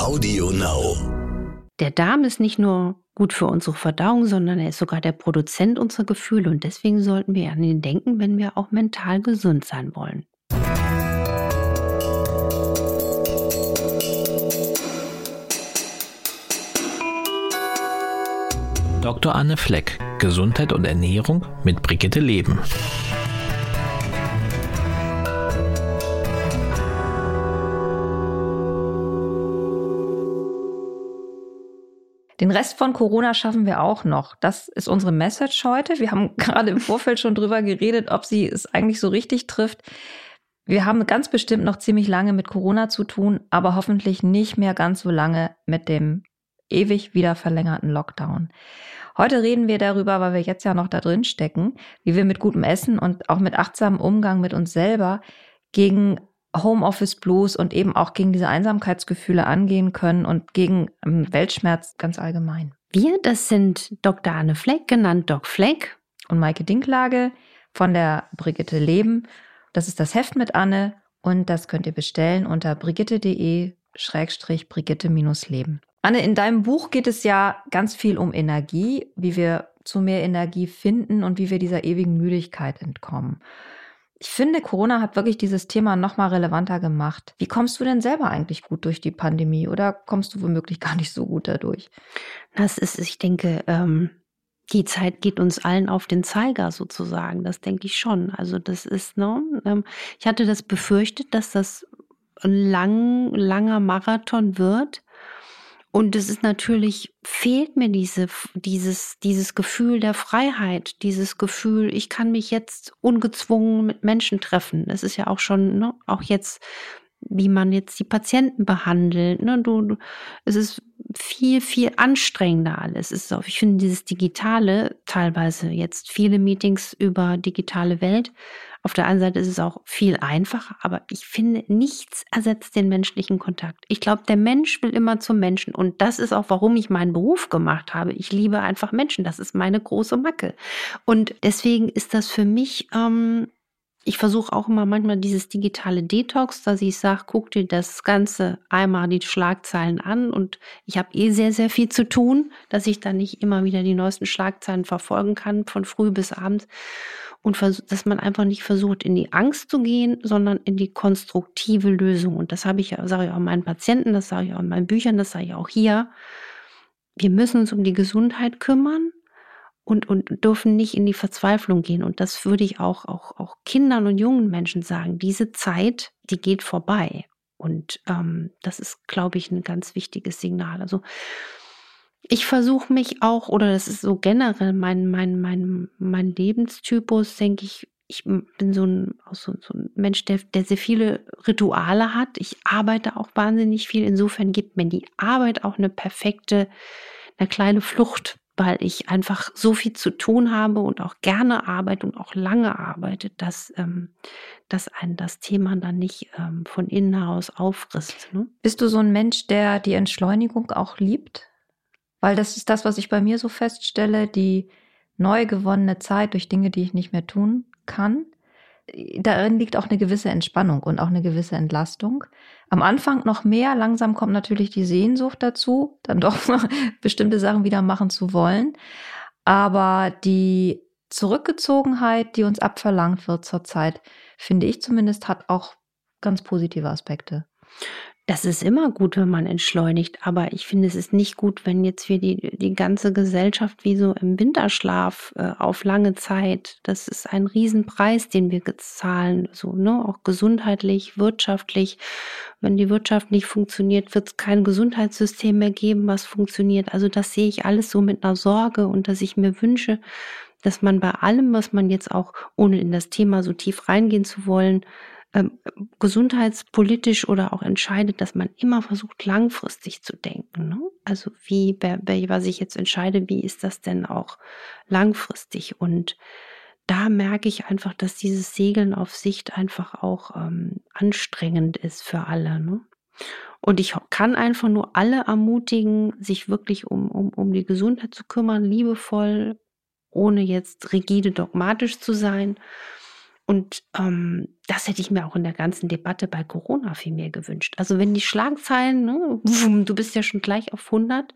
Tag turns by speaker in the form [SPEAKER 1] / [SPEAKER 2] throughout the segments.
[SPEAKER 1] Audio Now.
[SPEAKER 2] Der Darm ist nicht nur gut für unsere Verdauung, sondern er ist sogar der Produzent unserer Gefühle und deswegen sollten wir an ihn denken, wenn wir auch mental gesund sein wollen.
[SPEAKER 3] Dr. Anne Fleck, Gesundheit und Ernährung mit Brigitte Leben.
[SPEAKER 4] Den Rest von Corona schaffen wir auch noch. Das ist unsere Message heute. Wir haben gerade im Vorfeld schon drüber geredet, ob sie es eigentlich so richtig trifft. Wir haben ganz bestimmt noch ziemlich lange mit Corona zu tun, aber hoffentlich nicht mehr ganz so lange mit dem ewig wieder verlängerten Lockdown. Heute reden wir darüber, weil wir jetzt ja noch da drin stecken, wie wir mit gutem Essen und auch mit achtsamem Umgang mit uns selber gegen Homeoffice Blues und eben auch gegen diese Einsamkeitsgefühle angehen können und gegen ähm, Weltschmerz ganz allgemein.
[SPEAKER 2] Wir, das sind Dr. Anne Fleck, genannt Doc Fleck.
[SPEAKER 4] Und Maike Dinklage von der Brigitte Leben. Das ist das Heft mit Anne und das könnt ihr bestellen unter brigitte.de-brigitte-leben. Anne, in deinem Buch geht es ja ganz viel um Energie, wie wir zu mehr Energie finden und wie wir dieser ewigen Müdigkeit entkommen. Ich finde, Corona hat wirklich dieses Thema nochmal relevanter gemacht. Wie kommst du denn selber eigentlich gut durch die Pandemie oder kommst du womöglich gar nicht so gut dadurch?
[SPEAKER 2] Das ist, ich denke, ähm, die Zeit geht uns allen auf den Zeiger sozusagen. Das denke ich schon. Also das ist, ne, ähm, ich hatte das befürchtet, dass das ein lang, langer Marathon wird. Und es ist natürlich, fehlt mir diese, dieses, dieses Gefühl der Freiheit, dieses Gefühl, ich kann mich jetzt ungezwungen mit Menschen treffen. Das ist ja auch schon, ne, auch jetzt, wie man jetzt die Patienten behandelt. Ne, du, du, es ist viel, viel anstrengender alles. Es ist auch, ich finde dieses Digitale, teilweise jetzt viele Meetings über digitale Welt, auf der einen Seite ist es auch viel einfacher, aber ich finde, nichts ersetzt den menschlichen Kontakt. Ich glaube, der Mensch will immer zum Menschen und das ist auch, warum ich meinen Beruf gemacht habe. Ich liebe einfach Menschen, das ist meine große Macke. Und deswegen ist das für mich ähm, ich versuche auch immer manchmal dieses digitale Detox, dass ich sage, guck dir das Ganze einmal die Schlagzeilen an und ich habe eh sehr, sehr viel zu tun, dass ich dann nicht immer wieder die neuesten Schlagzeilen verfolgen kann, von früh bis abends und dass man einfach nicht versucht, in die Angst zu gehen, sondern in die konstruktive Lösung. Und das habe ich ja, sage ich auch meinen Patienten, das sage ich auch in meinen Büchern, das sage ich auch hier. Wir müssen uns um die Gesundheit kümmern und, und dürfen nicht in die Verzweiflung gehen. Und das würde ich auch, auch, auch Kindern und jungen Menschen sagen. Diese Zeit, die geht vorbei. Und ähm, das ist, glaube ich, ein ganz wichtiges Signal. Also ich versuche mich auch, oder das ist so generell mein, mein, mein, mein Lebenstypus, denke ich, ich bin so ein, so, so ein Mensch, der, der sehr viele Rituale hat. Ich arbeite auch wahnsinnig viel. Insofern gibt mir die Arbeit auch eine perfekte, eine kleine Flucht, weil ich einfach so viel zu tun habe und auch gerne arbeite und auch lange arbeite, dass, ähm, dass ein das Thema dann nicht ähm, von innen heraus auffrisst. Ne?
[SPEAKER 4] Bist du so ein Mensch, der die Entschleunigung auch liebt? Weil das ist das, was ich bei mir so feststelle, die neu gewonnene Zeit durch Dinge, die ich nicht mehr tun kann. Darin liegt auch eine gewisse Entspannung und auch eine gewisse Entlastung. Am Anfang noch mehr, langsam kommt natürlich die Sehnsucht dazu, dann doch bestimmte Sachen wieder machen zu wollen. Aber die Zurückgezogenheit, die uns abverlangt wird zurzeit, finde ich zumindest, hat auch ganz positive Aspekte.
[SPEAKER 2] Das ist immer gut, wenn man entschleunigt, aber ich finde, es ist nicht gut, wenn jetzt wir die, die ganze Gesellschaft wie so im Winterschlaf äh, auf lange Zeit, das ist ein Riesenpreis, den wir zahlen, so, ne, auch gesundheitlich, wirtschaftlich. Wenn die Wirtschaft nicht funktioniert, wird es kein Gesundheitssystem mehr geben, was funktioniert. Also das sehe ich alles so mit einer Sorge und dass ich mir wünsche, dass man bei allem, was man jetzt auch, ohne in das Thema so tief reingehen zu wollen, ähm, gesundheitspolitisch oder auch entscheidet, dass man immer versucht, langfristig zu denken. Ne? Also wie, wer, was ich jetzt entscheide, wie ist das denn auch langfristig? Und da merke ich einfach, dass dieses Segeln auf Sicht einfach auch ähm, anstrengend ist für alle. Ne? Und ich kann einfach nur alle ermutigen, sich wirklich um, um, um die Gesundheit zu kümmern, liebevoll, ohne jetzt rigide dogmatisch zu sein und ähm, das hätte ich mir auch in der ganzen Debatte bei Corona viel mehr gewünscht. Also wenn die Schlagzeilen, ne, du bist ja schon gleich auf 100,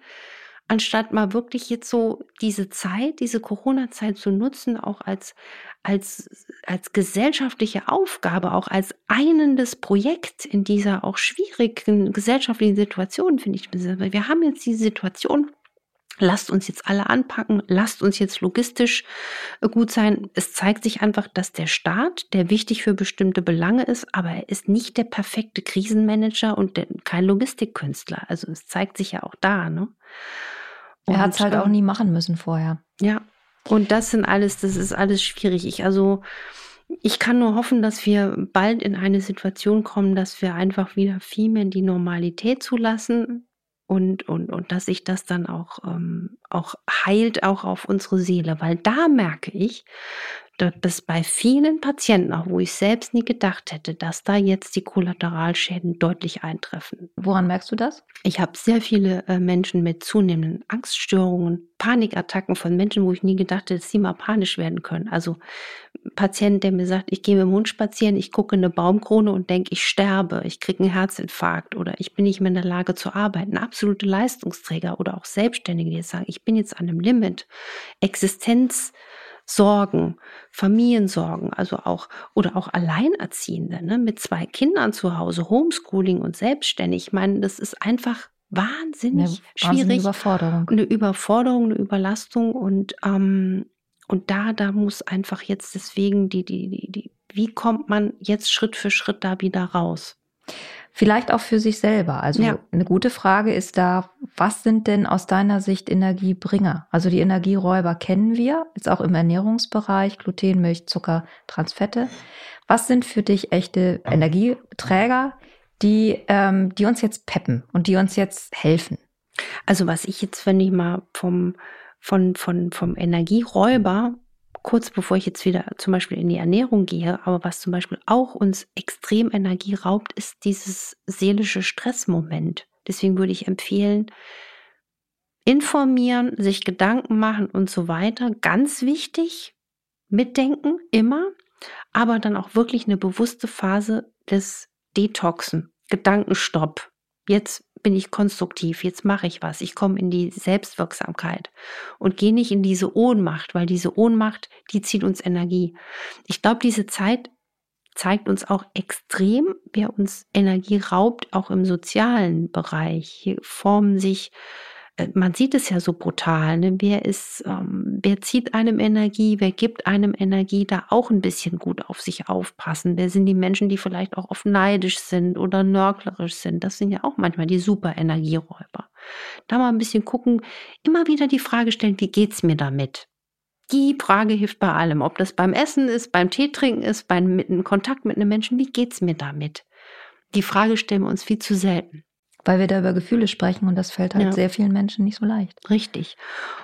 [SPEAKER 2] anstatt mal wirklich jetzt so diese Zeit, diese Corona-Zeit zu nutzen, auch als, als, als gesellschaftliche Aufgabe, auch als einendes Projekt in dieser auch schwierigen gesellschaftlichen Situation, finde ich. Wir haben jetzt die Situation, lasst uns jetzt alle anpacken, lasst uns jetzt logistisch äh, gut sein. Es zeigt sich einfach, dass der Staat, der wichtig für bestimmte Belange ist, aber er ist nicht der perfekte Krisenmanager und kein Logistikkünstler. Also es zeigt sich ja auch da. Ne?
[SPEAKER 4] er hat es halt auch ähm, nie machen müssen vorher.
[SPEAKER 2] Ja, und das sind alles, das ist alles schwierig. Ich also ich kann nur hoffen, dass wir bald in eine Situation kommen, dass wir einfach wieder viel mehr die Normalität zulassen, und, und, und dass sich das dann auch, ähm, auch heilt, auch auf unsere Seele. Weil da merke ich, dass bei vielen Patienten, auch wo ich selbst nie gedacht hätte, dass da jetzt die Kollateralschäden deutlich eintreffen.
[SPEAKER 4] Woran merkst du das?
[SPEAKER 2] Ich habe sehr viele äh, Menschen mit zunehmenden Angststörungen, Panikattacken von Menschen, wo ich nie gedacht hätte, dass sie mal panisch werden können. Also Patient, der mir sagt, ich gehe mit dem Hund spazieren, ich gucke eine Baumkrone und denke, ich sterbe, ich kriege einen Herzinfarkt oder ich bin nicht mehr in der Lage zu arbeiten. Absolute Leistungsträger oder auch Selbstständige, die jetzt sagen, ich bin jetzt an einem Limit. Existenz Sorgen, Familiensorgen, also auch oder auch Alleinerziehende ne, mit zwei Kindern zu Hause, Homeschooling und selbstständig. Ich meine, das ist einfach wahnsinnig eine schwierig.
[SPEAKER 4] Überforderung.
[SPEAKER 2] Eine Überforderung, eine Überlastung und ähm, und da, da muss einfach jetzt deswegen die, die, die, die, wie kommt man jetzt Schritt für Schritt da wieder raus?
[SPEAKER 4] Vielleicht auch für sich selber. Also ja. eine gute Frage ist da, was sind denn aus deiner Sicht Energiebringer? Also die Energieräuber kennen wir, jetzt auch im Ernährungsbereich, Gluten, Milch, Zucker, Transfette. Was sind für dich echte Energieträger, die, ähm, die uns jetzt peppen und die uns jetzt helfen?
[SPEAKER 2] Also was ich jetzt, wenn ich mal vom, von, von, vom Energieräuber kurz bevor ich jetzt wieder zum Beispiel in die Ernährung gehe, aber was zum Beispiel auch uns extrem Energie raubt, ist dieses seelische Stressmoment. Deswegen würde ich empfehlen, informieren, sich Gedanken machen und so weiter. Ganz wichtig, mitdenken, immer, aber dann auch wirklich eine bewusste Phase des Detoxen, Gedankenstopp. Jetzt bin ich konstruktiv, jetzt mache ich was, ich komme in die Selbstwirksamkeit und gehe nicht in diese Ohnmacht, weil diese Ohnmacht, die zieht uns Energie. Ich glaube, diese Zeit zeigt uns auch extrem, wer uns Energie raubt, auch im sozialen Bereich. Hier formen sich man sieht es ja so brutal, ne? wer ist, ähm, wer zieht einem Energie, wer gibt einem Energie, da auch ein bisschen gut auf sich aufpassen. Wer sind die Menschen, die vielleicht auch oft neidisch sind oder nörglerisch sind? Das sind ja auch manchmal die super Energieräuber. Da mal ein bisschen gucken, immer wieder die Frage stellen, wie geht's mir damit? Die Frage hilft bei allem, ob das beim Essen ist, beim Tee trinken ist, beim Kontakt mit einem Menschen, wie geht's mir damit? Die Frage stellen wir uns viel zu selten
[SPEAKER 4] weil wir da über Gefühle sprechen und das fällt halt ja. sehr vielen Menschen nicht so leicht.
[SPEAKER 2] Richtig.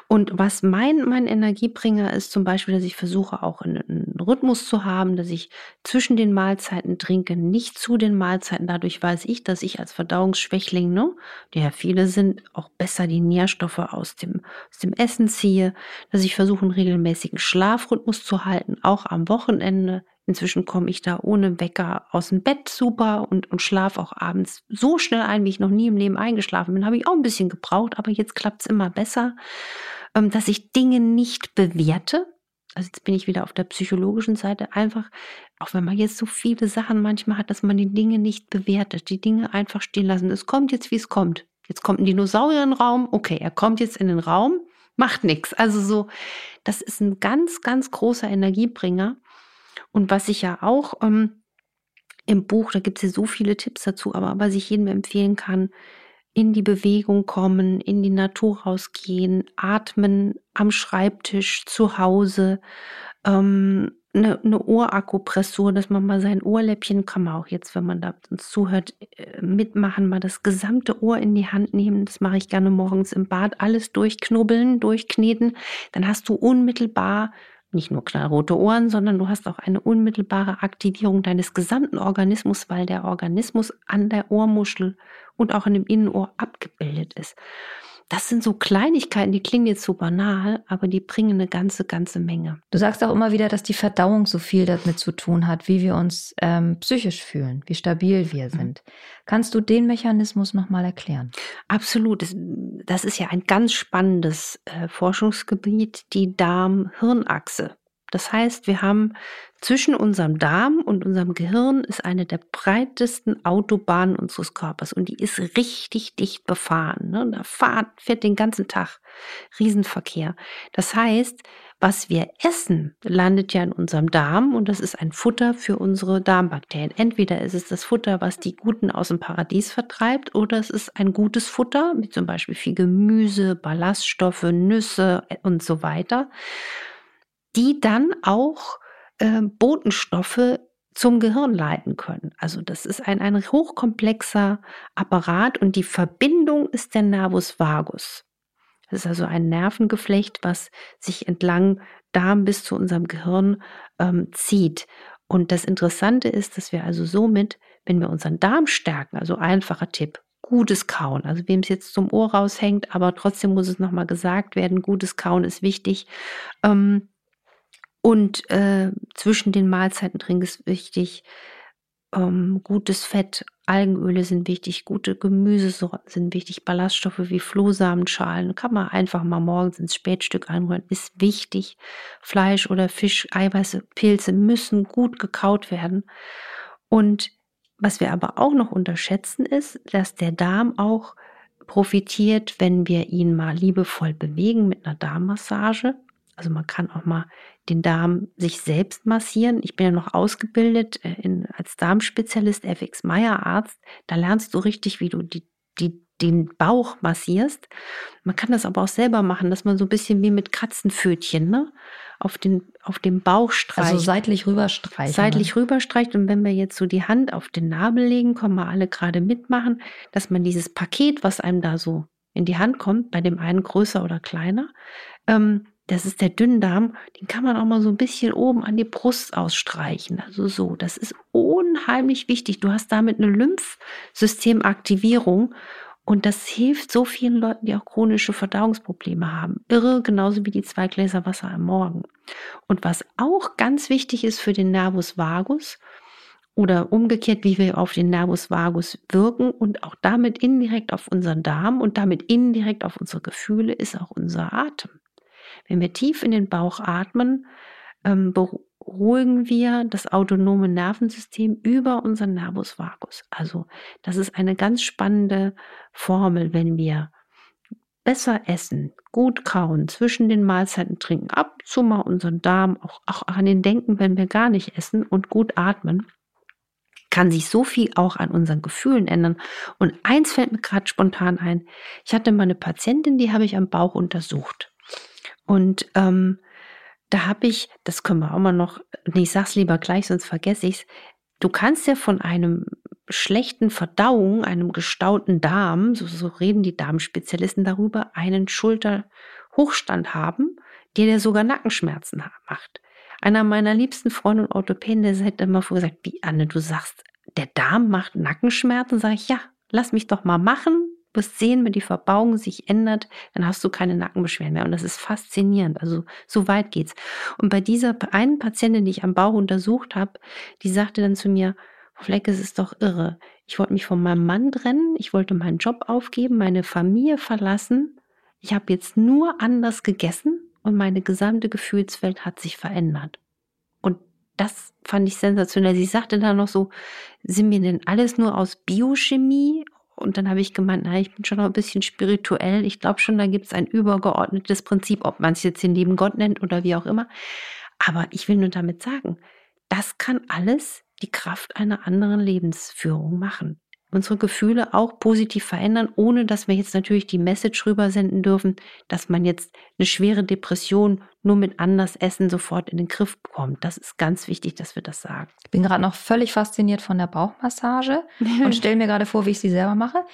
[SPEAKER 2] Und was mein, mein Energiebringer ist zum Beispiel, dass ich versuche auch einen, Rhythmus zu haben, dass ich zwischen den Mahlzeiten trinke, nicht zu den Mahlzeiten. Dadurch weiß ich, dass ich als Verdauungsschwächling, ne, der ja viele sind, auch besser die Nährstoffe aus dem, aus dem Essen ziehe, dass ich versuche, einen regelmäßigen Schlafrhythmus zu halten, auch am Wochenende Inzwischen komme ich da ohne Wecker aus dem Bett super und, und schlafe auch abends so schnell ein, wie ich noch nie im Leben eingeschlafen bin. Habe ich auch ein bisschen gebraucht, aber jetzt klappt es immer besser, ähm, dass ich Dinge nicht bewerte. Also jetzt bin ich wieder auf der psychologischen Seite. Einfach, auch wenn man jetzt so viele Sachen manchmal hat, dass man die Dinge nicht bewertet, die Dinge einfach stehen lassen. Es kommt jetzt, wie es kommt. Jetzt kommt ein Dinosaurier in den Raum. Okay, er kommt jetzt in den Raum, macht nichts. Also so, das ist ein ganz, ganz großer Energiebringer. Und was ich ja auch ähm, im Buch, da gibt es ja so viele Tipps dazu, aber was ich jedem empfehlen kann, in die Bewegung kommen, in die Natur rausgehen, atmen am Schreibtisch, zu Hause, ähm, eine, eine Ohrakupressur, dass man mal sein Ohrläppchen, kann man auch jetzt, wenn man da uns zuhört, äh, mitmachen, mal das gesamte Ohr in die Hand nehmen. Das mache ich gerne morgens im Bad, alles durchknubbeln, durchkneten. Dann hast du unmittelbar nicht nur knallrote Ohren, sondern du hast auch eine unmittelbare Aktivierung deines gesamten Organismus, weil der Organismus an der Ohrmuschel und auch in dem Innenohr abgebildet ist. Das sind so Kleinigkeiten, die klingen jetzt so banal, aber die bringen eine ganze, ganze Menge.
[SPEAKER 4] Du sagst auch immer wieder, dass die Verdauung so viel damit zu tun hat, wie wir uns ähm, psychisch fühlen, wie stabil wir mhm. sind. Mhm. Kannst du den Mechanismus nochmal erklären?
[SPEAKER 2] Absolut. Das, das, ist ja ein ganz spannendes äh, Forschungsgebiet, die Darm-Hirnachse. Das heißt, wir haben zwischen unserem Darm und unserem Gehirn ist eine der breitesten Autobahnen unseres Körpers und die ist richtig dicht befahren. Ne? Da fährt, fährt den ganzen Tag Riesenverkehr. Das heißt, was wir essen, landet ja in unserem Darm und das ist ein Futter für unsere Darmbakterien. Entweder ist es das Futter, was die Guten aus dem Paradies vertreibt, oder es ist ein gutes Futter, wie zum Beispiel viel Gemüse, Ballaststoffe, Nüsse und so weiter, die dann auch äh, Botenstoffe zum Gehirn leiten können. Also das ist ein, ein hochkomplexer Apparat und die Verbindung ist der Nervus vagus. Das ist also ein Nervengeflecht, was sich entlang Darm bis zu unserem Gehirn ähm, zieht. Und das Interessante ist, dass wir also somit, wenn wir unseren Darm stärken, also einfacher Tipp, gutes Kauen, also wem es jetzt zum Ohr raushängt, aber trotzdem muss es nochmal gesagt werden, gutes Kauen ist wichtig. Ähm, und äh, zwischen den Mahlzeiten trinken ist wichtig. Ähm, gutes Fett, Algenöle sind wichtig, gute Gemüsesorten sind wichtig, Ballaststoffe wie Flohsamenschalen kann man einfach mal morgens ins Spätstück einrühren, ist wichtig. Fleisch oder Fisch, Eiweiße, Pilze müssen gut gekaut werden. Und was wir aber auch noch unterschätzen ist, dass der Darm auch profitiert, wenn wir ihn mal liebevoll bewegen mit einer Darmmassage. Also man kann auch mal den Darm sich selbst massieren. Ich bin ja noch ausgebildet äh, in, als Darmspezialist, FX Meyer Arzt. Da lernst du richtig, wie du die, die, den Bauch massierst. Man kann das aber auch selber machen, dass man so ein bisschen wie mit Katzenpfötchen, ne? Auf den, auf dem Bauch streicht. Also
[SPEAKER 4] seitlich rüberstreichen.
[SPEAKER 2] Seitlich ne? rüberstreicht. Und wenn wir jetzt so die Hand auf den Nabel legen, können wir alle gerade mitmachen, dass man dieses Paket, was einem da so in die Hand kommt, bei dem einen größer oder kleiner, ähm, das ist der Dünndarm, den kann man auch mal so ein bisschen oben an die Brust ausstreichen. Also so, das ist unheimlich wichtig. Du hast damit eine Lymphsystemaktivierung und das hilft so vielen Leuten, die auch chronische Verdauungsprobleme haben. Irre, genauso wie die zwei Gläser Wasser am Morgen. Und was auch ganz wichtig ist für den Nervus vagus, oder umgekehrt, wie wir auf den Nervus vagus wirken und auch damit indirekt auf unseren Darm und damit indirekt auf unsere Gefühle, ist auch unser Atem. Wenn wir tief in den Bauch atmen, ähm, beruhigen wir das autonome Nervensystem über unseren Nervus vagus. Also das ist eine ganz spannende Formel, wenn wir besser essen, gut kauen, zwischen den Mahlzeiten trinken, ab und zu mal unseren Darm, auch, auch an den denken, wenn wir gar nicht essen und gut atmen, kann sich so viel auch an unseren Gefühlen ändern. Und eins fällt mir gerade spontan ein. Ich hatte mal eine Patientin, die habe ich am Bauch untersucht. Und ähm, da habe ich, das können wir auch mal noch, nee, ich sag's lieber gleich, sonst vergesse ich's. Du kannst ja von einem schlechten Verdauung, einem gestauten Darm, so, so reden die Darmspezialisten darüber, einen Schulterhochstand haben, der dir sogar Nackenschmerzen macht. Einer meiner liebsten Freunde und Orthopäden, der hat immer vorher gesagt, wie Anne, du sagst, der Darm macht Nackenschmerzen, sage ich, ja, lass mich doch mal machen, wirst sehen, wenn die Verbauung sich ändert, dann hast du keine Nackenbeschwerden mehr. Und das ist faszinierend. Also so weit geht's. Und bei dieser einen Patientin, die ich am Bauch untersucht habe, die sagte dann zu mir, Fleck, es ist doch irre. Ich wollte mich von meinem Mann trennen, ich wollte meinen Job aufgeben, meine Familie verlassen. Ich habe jetzt nur anders gegessen und meine gesamte Gefühlswelt hat sich verändert. Und das fand ich sensationell. Sie sagte dann noch so, sind wir denn alles nur aus Biochemie und dann habe ich gemeint, na, ich bin schon noch ein bisschen spirituell. Ich glaube schon, da gibt es ein übergeordnetes Prinzip, ob man es jetzt den lieben Gott nennt oder wie auch immer. Aber ich will nur damit sagen, das kann alles die Kraft einer anderen Lebensführung machen unsere Gefühle auch positiv verändern, ohne dass wir jetzt natürlich die Message rübersenden dürfen, dass man jetzt eine schwere Depression nur mit anders Essen sofort in den Griff bekommt. Das ist ganz wichtig, dass wir das sagen.
[SPEAKER 4] Ich bin gerade noch völlig fasziniert von der Bauchmassage und stelle mir gerade vor, wie ich sie selber mache.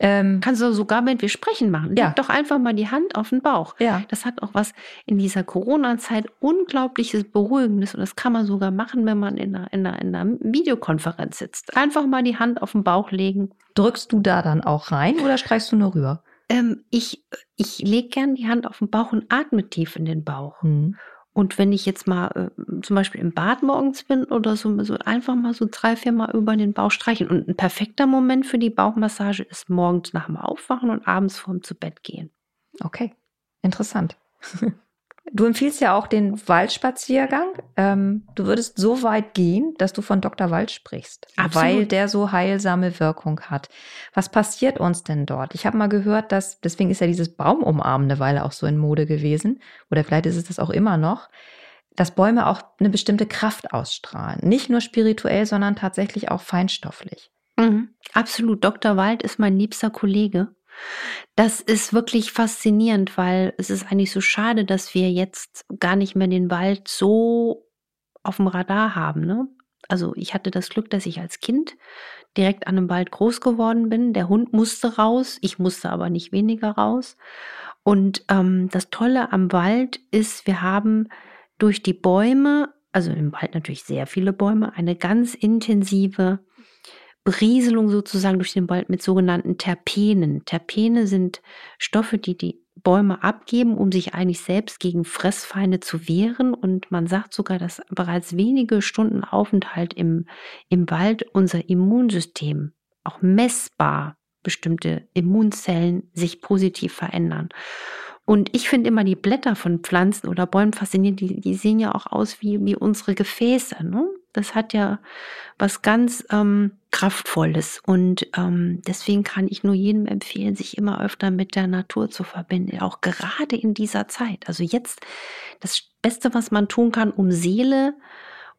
[SPEAKER 2] Ähm, Kannst du sogar, wenn wir sprechen, machen. Ja. Leg doch einfach mal die Hand auf den Bauch. Ja. Das hat auch was in dieser Corona-Zeit unglaubliches Beruhigendes und das kann man sogar machen, wenn man in einer, in, einer, in einer Videokonferenz sitzt. Einfach mal die Hand auf den Bauch legen.
[SPEAKER 4] Drückst du da dann auch rein oder streichst du nur rüber?
[SPEAKER 2] Ähm, ich ich lege gern die Hand auf den Bauch und atme tief in den Bauch.
[SPEAKER 4] Hm.
[SPEAKER 2] Und wenn ich jetzt mal äh, zum Beispiel im Bad morgens bin oder so, so einfach mal so drei, vier Mal über den Bauch streichen. Und ein perfekter Moment für die Bauchmassage ist morgens nach dem Aufwachen und abends vorm zu Bett gehen.
[SPEAKER 4] Okay, interessant. Du empfiehlst ja auch den Waldspaziergang. Ähm, du würdest so weit gehen, dass du von Dr. Wald sprichst,
[SPEAKER 2] Absolut.
[SPEAKER 4] weil der so heilsame Wirkung hat. Was passiert uns denn dort? Ich habe mal gehört, dass, deswegen ist ja dieses Baumumarmen eine Weile auch so in Mode gewesen, oder vielleicht ist es das auch immer noch, dass Bäume auch eine bestimmte Kraft ausstrahlen. Nicht nur spirituell, sondern tatsächlich auch feinstofflich.
[SPEAKER 2] Mhm. Absolut. Dr. Wald ist mein liebster Kollege. Das ist wirklich faszinierend, weil es ist eigentlich so schade, dass wir jetzt gar nicht mehr den Wald so auf dem Radar haben. Ne? Also ich hatte das Glück, dass ich als Kind direkt an einem Wald groß geworden bin. Der Hund musste raus, ich musste aber nicht weniger raus. Und ähm, das Tolle am Wald ist, wir haben durch die Bäume, also im Wald natürlich sehr viele Bäume, eine ganz intensive Berieselung sozusagen durch den Wald mit sogenannten Terpenen. Terpene sind Stoffe, die die Bäume abgeben, um sich eigentlich selbst gegen Fressfeinde zu wehren. Und man sagt sogar, dass bereits wenige Stunden Aufenthalt im, im Wald unser Immunsystem auch messbar bestimmte Immunzellen sich positiv verändern. Und ich finde immer die Blätter von Pflanzen oder Bäumen faszinierend. Die, die sehen ja auch aus wie, wie unsere Gefäße. Ne? Das hat ja was ganz ähm, Kraftvolles. Und ähm, deswegen kann ich nur jedem empfehlen, sich immer öfter mit der Natur zu verbinden, auch gerade in dieser Zeit. Also jetzt das Beste, was man tun kann, um Seele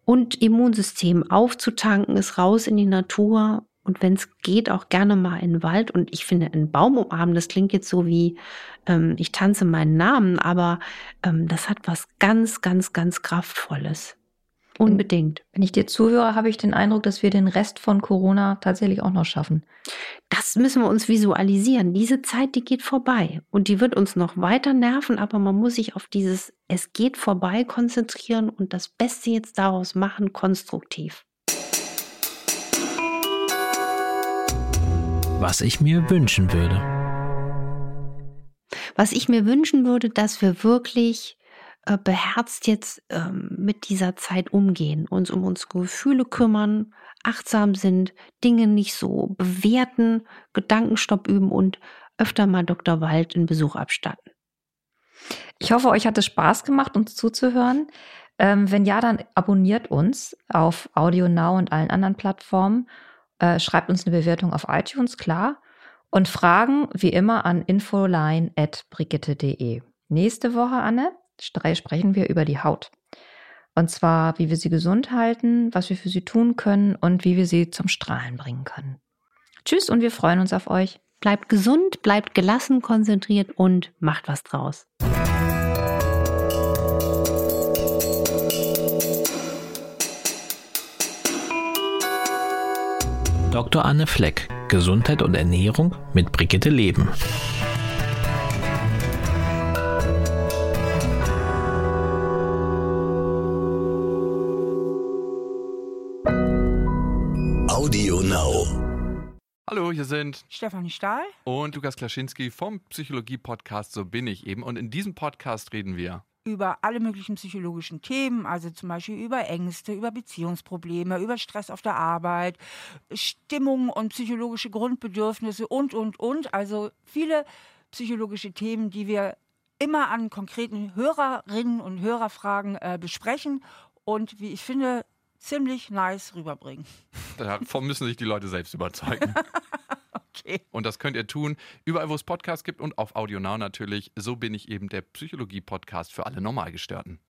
[SPEAKER 2] und Immunsystem aufzutanken, ist raus in die Natur. Und wenn es geht, auch gerne mal in den Wald. Und ich finde, ein Baum umarmen, das klingt jetzt so wie, ähm, ich tanze meinen Namen, aber ähm, das hat was ganz, ganz, ganz Kraftvolles. Unbedingt.
[SPEAKER 4] Wenn ich dir zuhöre, habe ich den Eindruck, dass wir den Rest von Corona tatsächlich auch noch schaffen.
[SPEAKER 2] Das müssen wir uns visualisieren. Diese Zeit, die geht vorbei und die wird uns noch weiter nerven, aber man muss sich auf dieses Es geht vorbei konzentrieren und das Beste jetzt daraus machen, konstruktiv.
[SPEAKER 3] Was ich mir wünschen würde.
[SPEAKER 2] Was ich mir wünschen würde, dass wir wirklich äh, beherzt jetzt ähm, mit dieser Zeit umgehen, uns um unsere Gefühle kümmern, achtsam sind, Dinge nicht so bewerten, Gedankenstopp üben und öfter mal Dr. Wald einen Besuch abstatten.
[SPEAKER 4] Ich hoffe, euch hat es Spaß gemacht, uns zuzuhören. Ähm, wenn ja, dann abonniert uns auf Audio Now und allen anderen Plattformen. Äh, schreibt uns eine Bewertung auf iTunes, klar. Und Fragen wie immer an infoline.brigitte.de. Nächste Woche, Anne, sprechen wir über die Haut. Und zwar, wie wir sie gesund halten, was wir für sie tun können und wie wir sie zum Strahlen bringen können. Tschüss und wir freuen uns auf euch.
[SPEAKER 2] Bleibt gesund, bleibt gelassen, konzentriert und macht was draus.
[SPEAKER 3] Dr. Anne Fleck, Gesundheit und Ernährung mit Brigitte Leben.
[SPEAKER 5] Stefanie Stahl.
[SPEAKER 6] und Lukas Klaschinski vom Psychologie-Podcast So bin ich eben. Und in diesem Podcast reden wir.
[SPEAKER 5] über alle möglichen psychologischen Themen, also zum Beispiel über Ängste, über Beziehungsprobleme, über Stress auf der Arbeit, Stimmung und psychologische Grundbedürfnisse und, und, und. Also viele psychologische Themen, die wir immer an konkreten Hörerinnen und Hörerfragen äh, besprechen und, wie ich finde, ziemlich nice rüberbringen.
[SPEAKER 6] Davon müssen sich die Leute selbst überzeugen.
[SPEAKER 5] Okay.
[SPEAKER 6] Und das könnt ihr tun, überall, wo es Podcasts gibt und auf Audio Now natürlich. So bin ich eben der Psychologie-Podcast für alle Normalgestörten.